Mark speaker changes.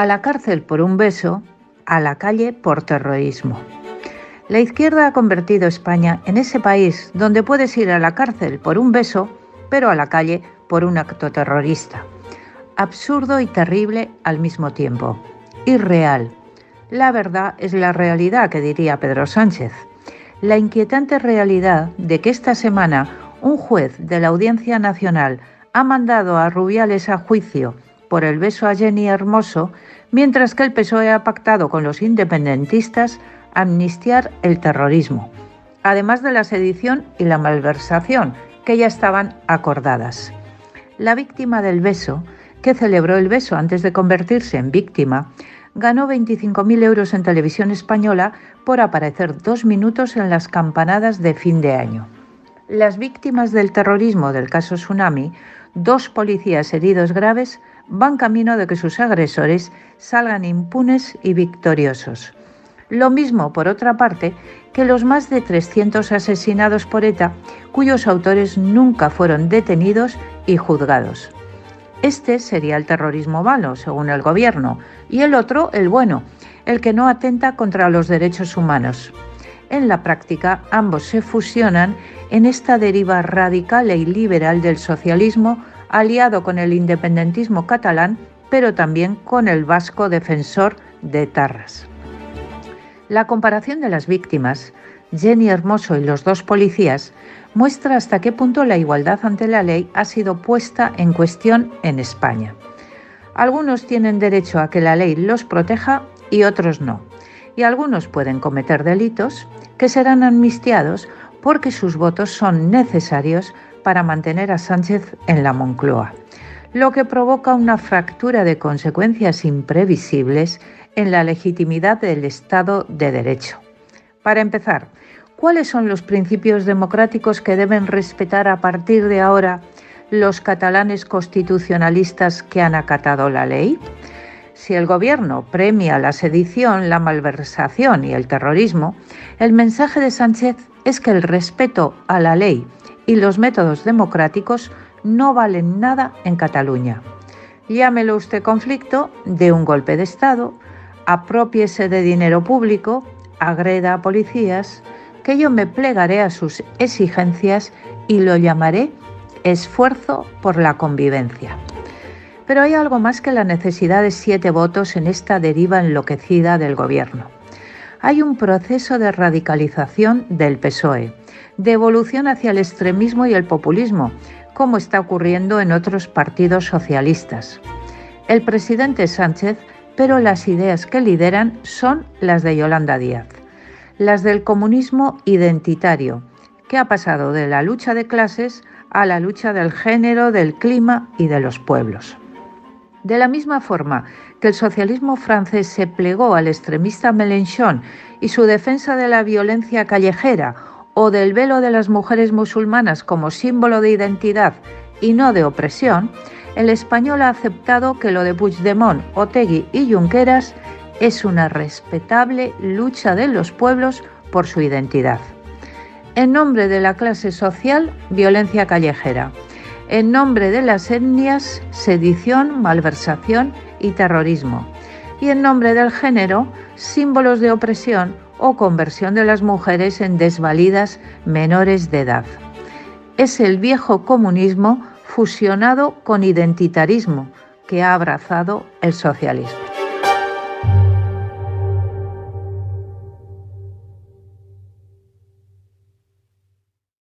Speaker 1: A la cárcel por un beso, a la calle por terrorismo. La izquierda ha convertido España en ese país donde puedes ir a la cárcel por un beso, pero a la calle por un acto terrorista. Absurdo y terrible al mismo tiempo. Irreal. La verdad es la realidad, que diría Pedro Sánchez. La inquietante realidad de que esta semana un juez de la Audiencia Nacional ha mandado a Rubiales a juicio por el beso a Jenny Hermoso, mientras que el PSOE ha pactado con los independentistas amnistiar el terrorismo, además de la sedición y la malversación, que ya estaban acordadas. La víctima del beso, que celebró el beso antes de convertirse en víctima, ganó 25.000 euros en televisión española por aparecer dos minutos en las campanadas de fin de año. Las víctimas del terrorismo del caso Tsunami, dos policías heridos graves, van camino de que sus agresores salgan impunes y victoriosos. Lo mismo, por otra parte, que los más de 300 asesinados por ETA, cuyos autores nunca fueron detenidos y juzgados. Este sería el terrorismo malo, según el gobierno, y el otro, el bueno, el que no atenta contra los derechos humanos. En la práctica, ambos se fusionan en esta deriva radical e liberal del socialismo, aliado con el independentismo catalán, pero también con el vasco defensor de Tarras. La comparación de las víctimas, Jenny Hermoso y los dos policías, muestra hasta qué punto la igualdad ante la ley ha sido puesta en cuestión en España. Algunos tienen derecho a que la ley los proteja y otros no. Y algunos pueden cometer delitos que serán amnistiados porque sus votos son necesarios para mantener a Sánchez en la Moncloa, lo que provoca una fractura de consecuencias imprevisibles en la legitimidad del Estado de Derecho. Para empezar, ¿cuáles son los principios democráticos que deben respetar a partir de ahora los catalanes constitucionalistas que han acatado la ley? Si el Gobierno premia la sedición, la malversación y el terrorismo, el mensaje de Sánchez es que el respeto a la ley y los métodos democráticos no valen nada en Cataluña. Llámelo usted conflicto de un golpe de Estado, apropiese de dinero público, agreda a policías, que yo me plegaré a sus exigencias y lo llamaré esfuerzo por la convivencia. Pero hay algo más que la necesidad de siete votos en esta deriva enloquecida del gobierno. Hay un proceso de radicalización del PSOE, de evolución hacia el extremismo y el populismo, como está ocurriendo en otros partidos socialistas. El presidente Sánchez pero las ideas que lideran son las de Yolanda Díaz, las del comunismo identitario, que ha pasado de la lucha de clases a la lucha del género, del clima y de los pueblos. De la misma forma que el socialismo francés se plegó al extremista Mélenchon y su defensa de la violencia callejera o del velo de las mujeres musulmanas como símbolo de identidad y no de opresión, el español ha aceptado que lo de Puigdemont, Otegui y Junqueras es una respetable lucha de los pueblos por su identidad. En nombre de la clase social, violencia callejera. En nombre de las etnias, sedición, malversación y terrorismo. Y en nombre del género, símbolos de opresión o conversión de las mujeres en desvalidas menores de edad. Es el viejo comunismo fusionado con identitarismo que ha abrazado el socialismo.